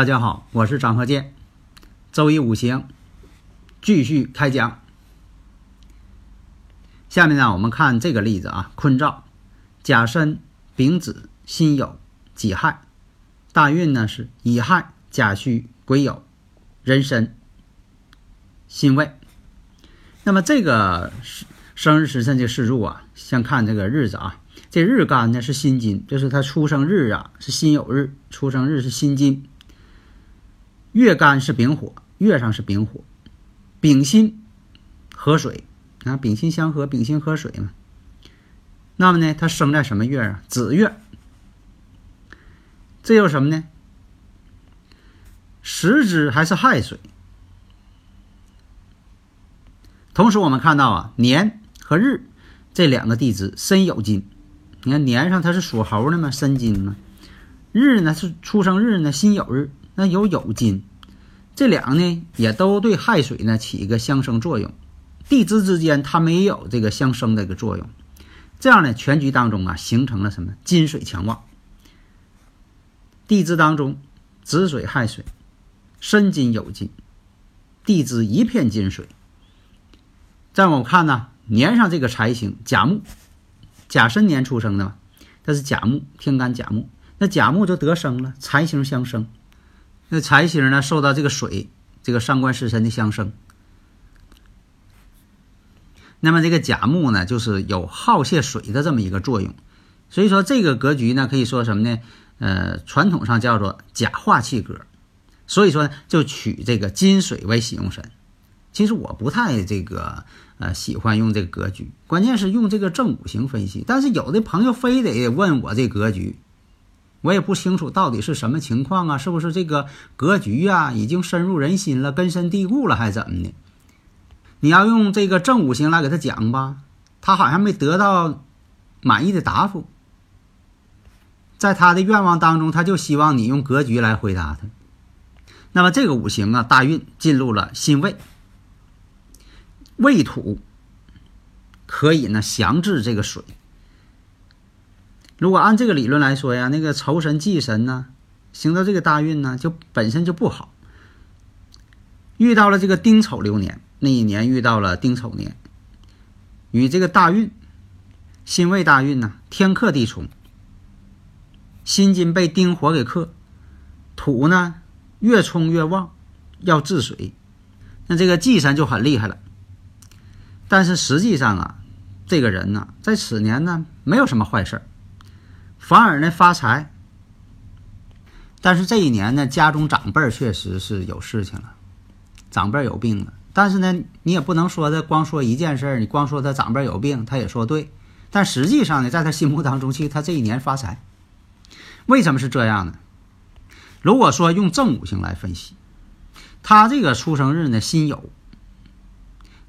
大家好，我是张鹤剑。周一五行继续开讲。下面呢，我们看这个例子啊：坤兆，甲申、丙子、辛酉、己亥。大运呢是乙亥、甲戌、癸酉、壬申、辛未。那么这个生日时辰的四柱啊，先看这个日子啊，这日干呢是辛金，就是他出生日啊是辛酉日，出生日是辛金。月干是丙火，月上是丙火，丙辛合水啊，丙辛相合，丙辛合水嘛。那么呢，它生在什么月啊？子月。这又什么呢？时之还是亥水。同时，我们看到啊，年和日这两个地支申酉金。你看年上它是属猴的嘛，申金嘛。日呢是出生日呢，辛酉日。那有酉金，这两个呢也都对亥水呢起一个相生作用，地支之间它没有这个相生的一个作用，这样呢全局当中啊形成了什么金水强旺。地支当中子水亥水，申金酉金，地支一片金水。再我看呢年上这个财星甲木，甲申年出生的嘛，它是甲木天干甲木，那甲木就得生了，财星相生。那财星呢，受到这个水这个上官食神的相生，那么这个甲木呢，就是有耗泄水的这么一个作用，所以说这个格局呢，可以说什么呢？呃，传统上叫做甲化气格，所以说呢，就取这个金水为喜用神。其实我不太这个呃喜欢用这个格局，关键是用这个正五行分析，但是有的朋友非得问我这格局。我也不清楚到底是什么情况啊？是不是这个格局啊已经深入人心了、根深蒂固了，还是怎么的？你要用这个正五行来给他讲吧，他好像没得到满意的答复。在他的愿望当中，他就希望你用格局来回答他。那么这个五行啊，大运进入了辛未，未土可以呢降制这个水。如果按这个理论来说呀，那个仇神忌神呢，行到这个大运呢，就本身就不好。遇到了这个丁丑流年，那一年遇到了丁丑年，与这个大运辛未大运呢，天克地冲，辛金被丁火给克，土呢越冲越旺，要治水，那这个忌神就很厉害了。但是实际上啊，这个人呢，在此年呢，没有什么坏事儿。反而呢发财，但是这一年呢，家中长辈确实是有事情了，长辈有病了。但是呢，你也不能说他光说一件事儿，你光说他长辈有病，他也说对。但实际上呢，在他心目当中，其实他这一年发财。为什么是这样呢？如果说用正五行来分析，他这个出生日呢辛酉，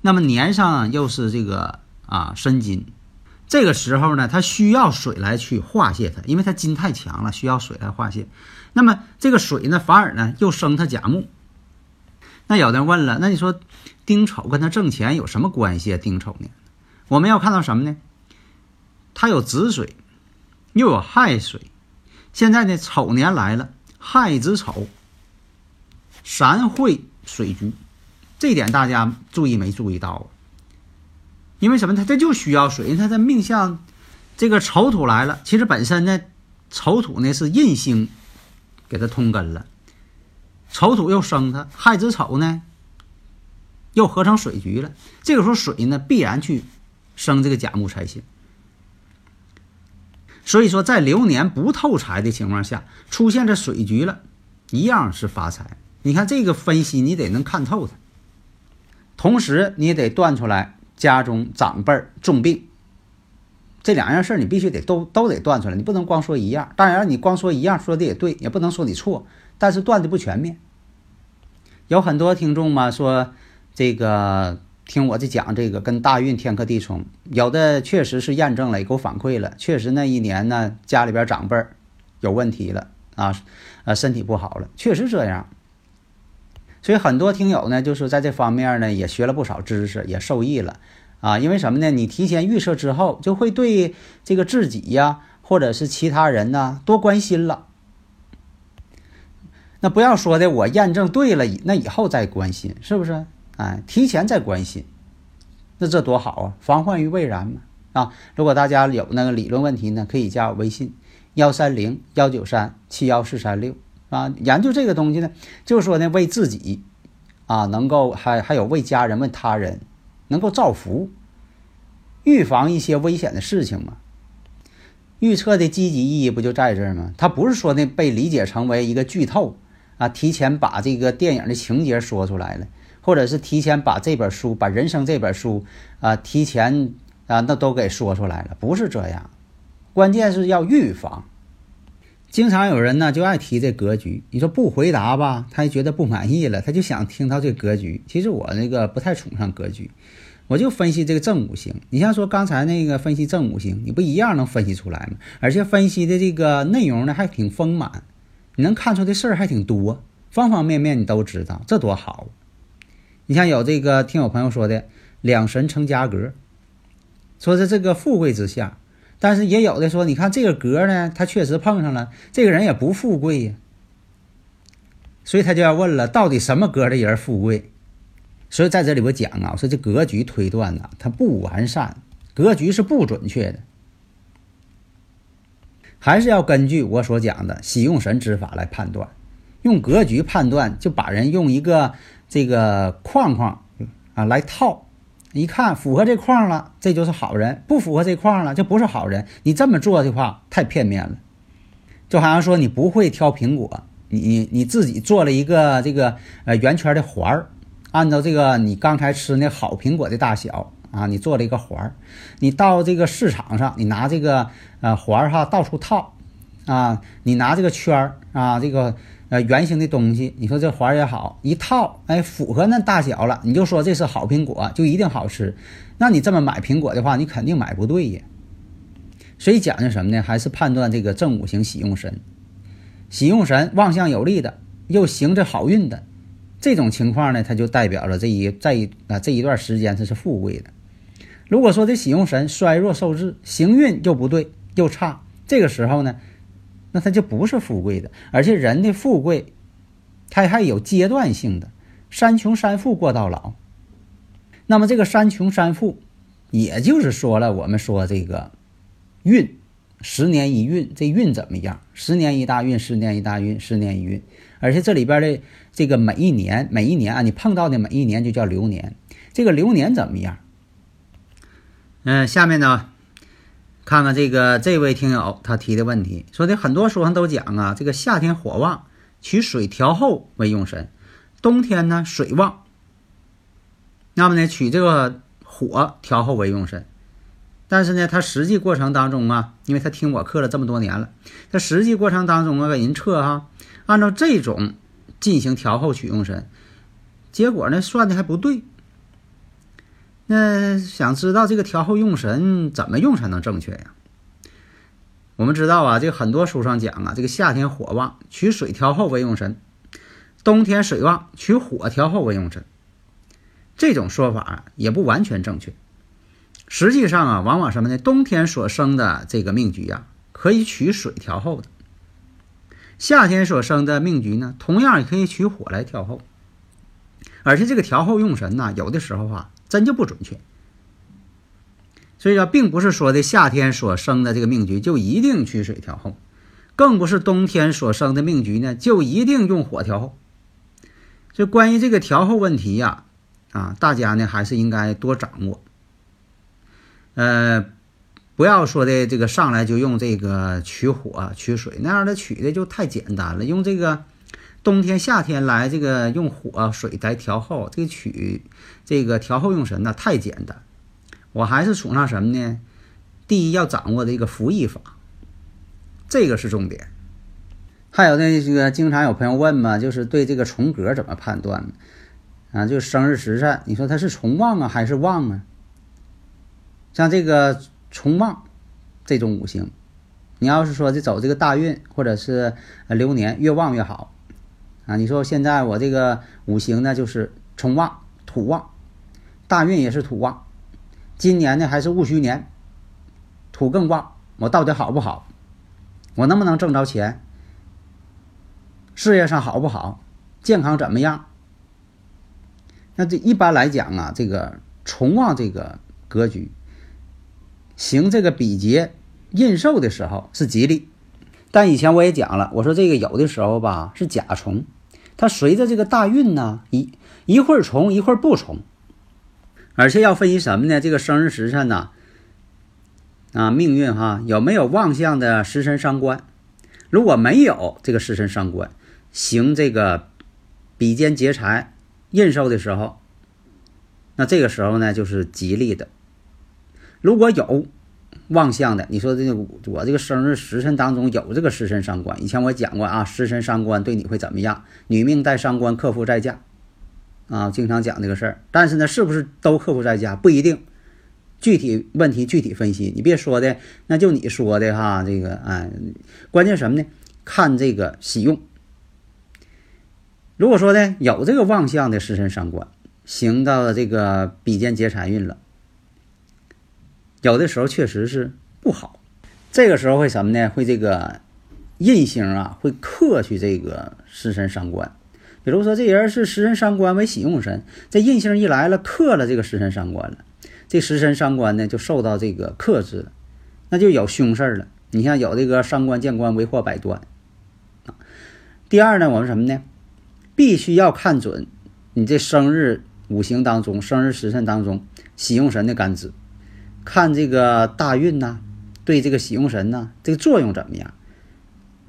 那么年上又是这个啊申金。这个时候呢，它需要水来去化泄它，因为它金太强了，需要水来化泄。那么这个水呢，反而呢又生它甲木。那有的人问了，那你说丁丑跟他挣钱有什么关系啊？丁丑呢？我们要看到什么呢？它有子水，又有亥水。现在呢，丑年来了，亥子丑，三会水局，这点大家注意没注意到啊？因为什么？他这就需要水，因为他的命相，这个丑土来了。其实本身呢，丑土呢是印星，给他通根了。丑土又生他，亥子丑呢，又合成水局了。这个时候水呢必然去生这个甲木财星。所以说，在流年不透财的情况下，出现这水局了，一样是发财。你看这个分析，你得能看透它。同时你也得断出来家中长辈重病。这两样事儿你必须得都都得断出来，你不能光说一样。当然，你光说一样说的也对，也不能说你错，但是断的不全面。有很多听众嘛说，这个听我这讲这个跟大运天克地冲，有的确实是验证了，也给我反馈了，确实那一年呢家里边长辈有问题了啊，呃身体不好了，确实这样。所以很多听友呢就是在这方面呢也学了不少知识，也受益了。啊，因为什么呢？你提前预测之后，就会对这个自己呀，或者是其他人呢多关心了。那不要说的，我验证对了，那以后再关心，是不是？哎，提前再关心，那这多好啊！防患于未然嘛。啊，如果大家有那个理论问题呢，可以加我微信幺三零幺九三七幺四三六啊。研究这个东西呢，就是说呢，为自己啊，能够还还有为家人、为他人。能够造福，预防一些危险的事情嘛？预测的积极意义不就在这儿吗？它不是说呢被理解成为一个剧透啊，提前把这个电影的情节说出来了，或者是提前把这本书、把人生这本书啊提前啊那都给说出来了，不是这样。关键是要预防。经常有人呢就爱提这格局，你说不回答吧，他就觉得不满意了，他就想听到这格局。其实我那个不太崇尚格局，我就分析这个正五行。你像说刚才那个分析正五行，你不一样能分析出来吗？而且分析的这个内容呢还挺丰满，你能看出的事儿还挺多，方方面面你都知道，这多好。你像有这个听友朋友说的两神成家格，说是这个富贵之相。但是也有的说，你看这个格呢，他确实碰上了，这个人也不富贵呀，所以他就要问了，到底什么格的人富贵？所以在这里我讲啊，我说这格局推断呢，它不完善，格局是不准确的，还是要根据我所讲的喜用神之法来判断，用格局判断，就把人用一个这个框框啊来套。一看符合这框了，这就是好人；不符合这框了，就不是好人。你这么做的话，太片面了。就好像说你不会挑苹果，你你自己做了一个这个呃圆圈的环儿，按照这个你刚才吃那好苹果的大小啊，你做了一个环儿。你到这个市场上，你拿这个呃环儿哈到处套啊，你拿这个圈儿啊这个。呃，圆形的东西，你说这环也好，一套，哎，符合那大小了，你就说这是好苹果，就一定好吃。那你这么买苹果的话，你肯定买不对呀。所以讲究什么呢？还是判断这个正五行喜用神，喜用神旺相有力的，又行着好运的，这种情况呢，它就代表了这一在啊这一段时间它是富贵的。如果说这喜用神衰弱受制，行运又不对又差，这个时候呢？那他就不是富贵的，而且人的富贵，他还有阶段性的，山穷山富过到老。那么这个山穷山富，也就是说了，我们说这个运，十年一运，这运怎么样？十年一大运，十年一大运，十年一运。而且这里边的这个每一年，每一年啊，你碰到的每一年就叫流年。这个流年怎么样？嗯，下面呢？看看这个这位听友他提的问题，说的很多书上都讲啊，这个夏天火旺，取水调后为用神；冬天呢水旺，那么呢取这个火调后为用神。但是呢，他实际过程当中啊，因为他听我课了这么多年了，他实际过程当中啊给人测哈，按照这种进行调后取用神，结果呢算的还不对。那想知道这个调后用神怎么用才能正确呀？我们知道啊，这个很多书上讲啊，这个夏天火旺取水调后为用神，冬天水旺取火调后为用神。这种说法也不完全正确。实际上啊，往往什么呢？冬天所生的这个命局呀，可以取水调后的；夏天所生的命局呢，同样也可以取火来调后。而且这个调后用神呐，有的时候啊。真就不准确，所以说，并不是说的夏天所生的这个命局就一定取水调后，更不是冬天所生的命局呢就一定用火调后。就关于这个调后问题呀，啊，大家呢还是应该多掌握。呃，不要说的这个上来就用这个取火取水那样的取的就太简单了，用这个冬天、夏天来这个用火水来调候，这个取这个调候用神呢太简单。我还是崇尚什么呢？第一要掌握这个服役法，这个是重点。还有呢，这个经常有朋友问嘛，就是对这个重格怎么判断？啊，就生日时辰，你说它是重旺啊还是旺啊？像这个重旺这种五行，你要是说这走这个大运或者是流年越旺越好啊。你说现在我这个五行呢就是重旺土旺，大运也是土旺，今年呢还是戊戌年，土更旺，我到底好不好？我能不能挣着钱？事业上好不好？健康怎么样？那这一般来讲啊，这个重旺这个格局，行这个比劫印寿的时候是吉利，但以前我也讲了，我说这个有的时候吧是甲虫，它随着这个大运呢一一会儿重一会儿不重，而且要分析什么呢？这个生日时辰呢，啊命运哈有没有旺相的食神伤官？如果没有这个食神伤官，行这个比肩劫财。印寿的时候，那这个时候呢就是吉利的。如果有旺相的，你说这个我这个生日时辰当中有这个时辰伤官，以前我讲过啊，时辰伤官对你会怎么样？女命带伤官，克夫在家啊，经常讲这个事儿。但是呢，是不是都克夫在家不一定，具体问题具体分析。你别说的，那就你说的哈，这个哎，关键什么呢？看这个喜用。如果说呢，有这个旺相的时辰伤官，行到了这个比肩劫财运了，有的时候确实是不好。这个时候会什么呢？会这个印星啊，会克去这个食神伤官。比如说这人是食神伤官为喜用神，这印星一来了，克了这个食神伤官了，这食神伤官呢就受到这个克制了，那就有凶事了。你像有这个伤官见官为祸百端啊。第二呢，我们什么呢？必须要看准你这生日五行当中、生日时辰当中喜用神的干支，看这个大运呐，对这个喜用神呐，这个作用怎么样？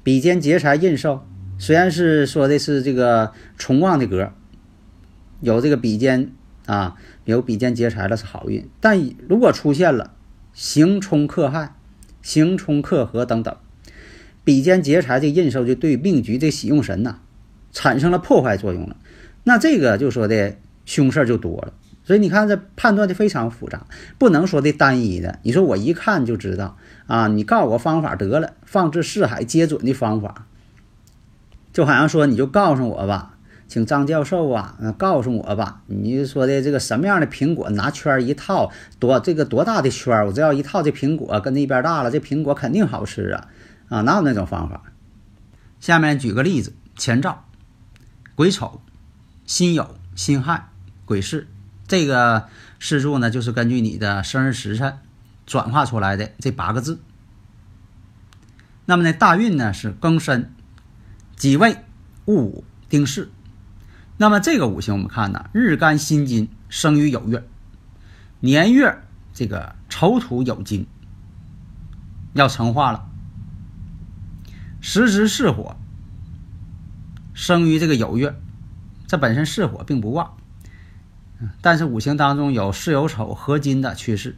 比肩劫财印寿，虽然是说的是这个重旺的格，有这个比肩啊，有比肩劫财了是好运，但如果出现了刑冲克害、刑冲克合等等，比肩劫财这印寿就对命局这喜用神呐。产生了破坏作用了，那这个就说的凶事就多了，所以你看这判断的非常复杂，不能说的单一的。你说我一看就知道啊，你告诉我方法得了，放置四海皆准的方法，就好像说你就告诉我吧，请张教授啊，告诉我吧，你说的这个什么样的苹果拿圈一套，多这个多大的圈，我只要一套这苹果跟那边大了，这苹果肯定好吃啊，啊哪有那种方法？下面举个例子，前兆。癸丑、辛酉、辛亥、癸巳，这个四柱呢，就是根据你的生日时辰转化出来的这八个字。那么呢，大运呢是庚申、己未、戊午、丁巳。那么这个五行我们看呢，日干辛金生于酉月，年月这个丑土酉金要成化了，时值巳火。生于这个酉月，这本身巳火并不旺，但是五行当中有巳酉丑合金的趋势，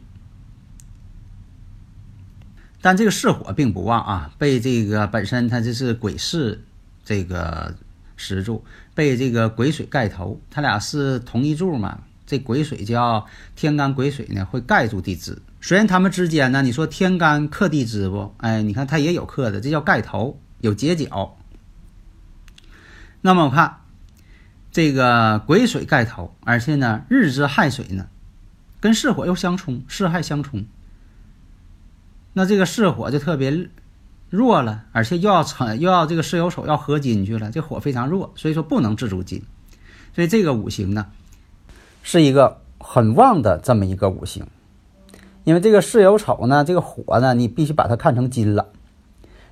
但这个巳火并不旺啊，被这个本身它就是癸巳这个石柱被这个癸水盖头，它俩是同一柱嘛，这癸水叫天干癸水呢会盖住地支，虽然它们之间呢，你说天干克地支不？哎，你看它也有克的，这叫盖头，有结角。那么我看这个癸水盖头，而且呢日之亥水呢，跟巳火又相冲，巳亥相冲。那这个巳火就特别弱了，而且又要成又要这个巳酉丑要合金去了，这火非常弱，所以说不能制住金。所以这个五行呢，是一个很旺的这么一个五行，因为这个巳酉丑呢，这个火呢，你必须把它看成金了，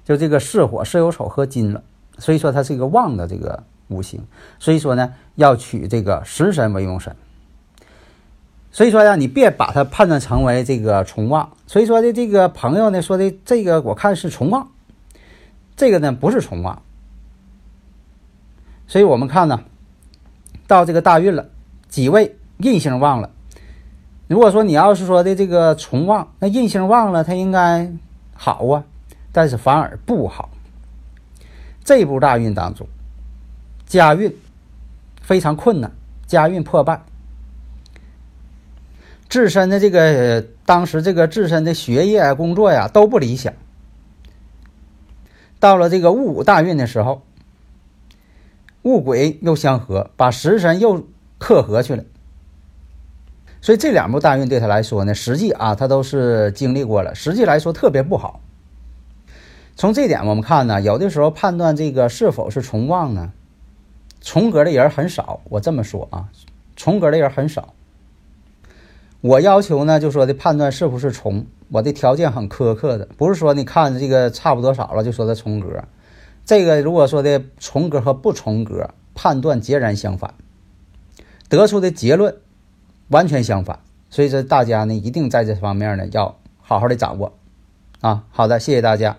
就这个巳火巳酉丑合金了。所以说它是一个旺的这个五行，所以说呢要取这个食神为用神。所以说呀，你别把它判断成为这个重旺。所以说的这个朋友呢说的这个我看是重旺，这个呢不是重旺。所以我们看呢，到这个大运了，几位印星旺了。如果说你要是说的这个重旺，那印星旺了，它应该好啊，但是反而不好。这步大运当中，家运非常困难，家运破败，自身的这个当时这个自身的学业啊、工作呀都不理想。到了这个戊午大运的时候，戊癸又相合，把食神又克合去了。所以这两部大运对他来说呢，实际啊，他都是经历过了，实际来说特别不好。从这点我们看呢，有的时候判断这个是否是重旺呢，重格的人很少。我这么说啊，重格的人很少。我要求呢，就说的判断是不是重，我的条件很苛刻的，不是说你看这个差不多少了就说的重格。这个如果说的重格和不重格判断截然相反，得出的结论。完全相反，所以说大家呢一定在这方面呢要好好的掌握，啊，好的，谢谢大家。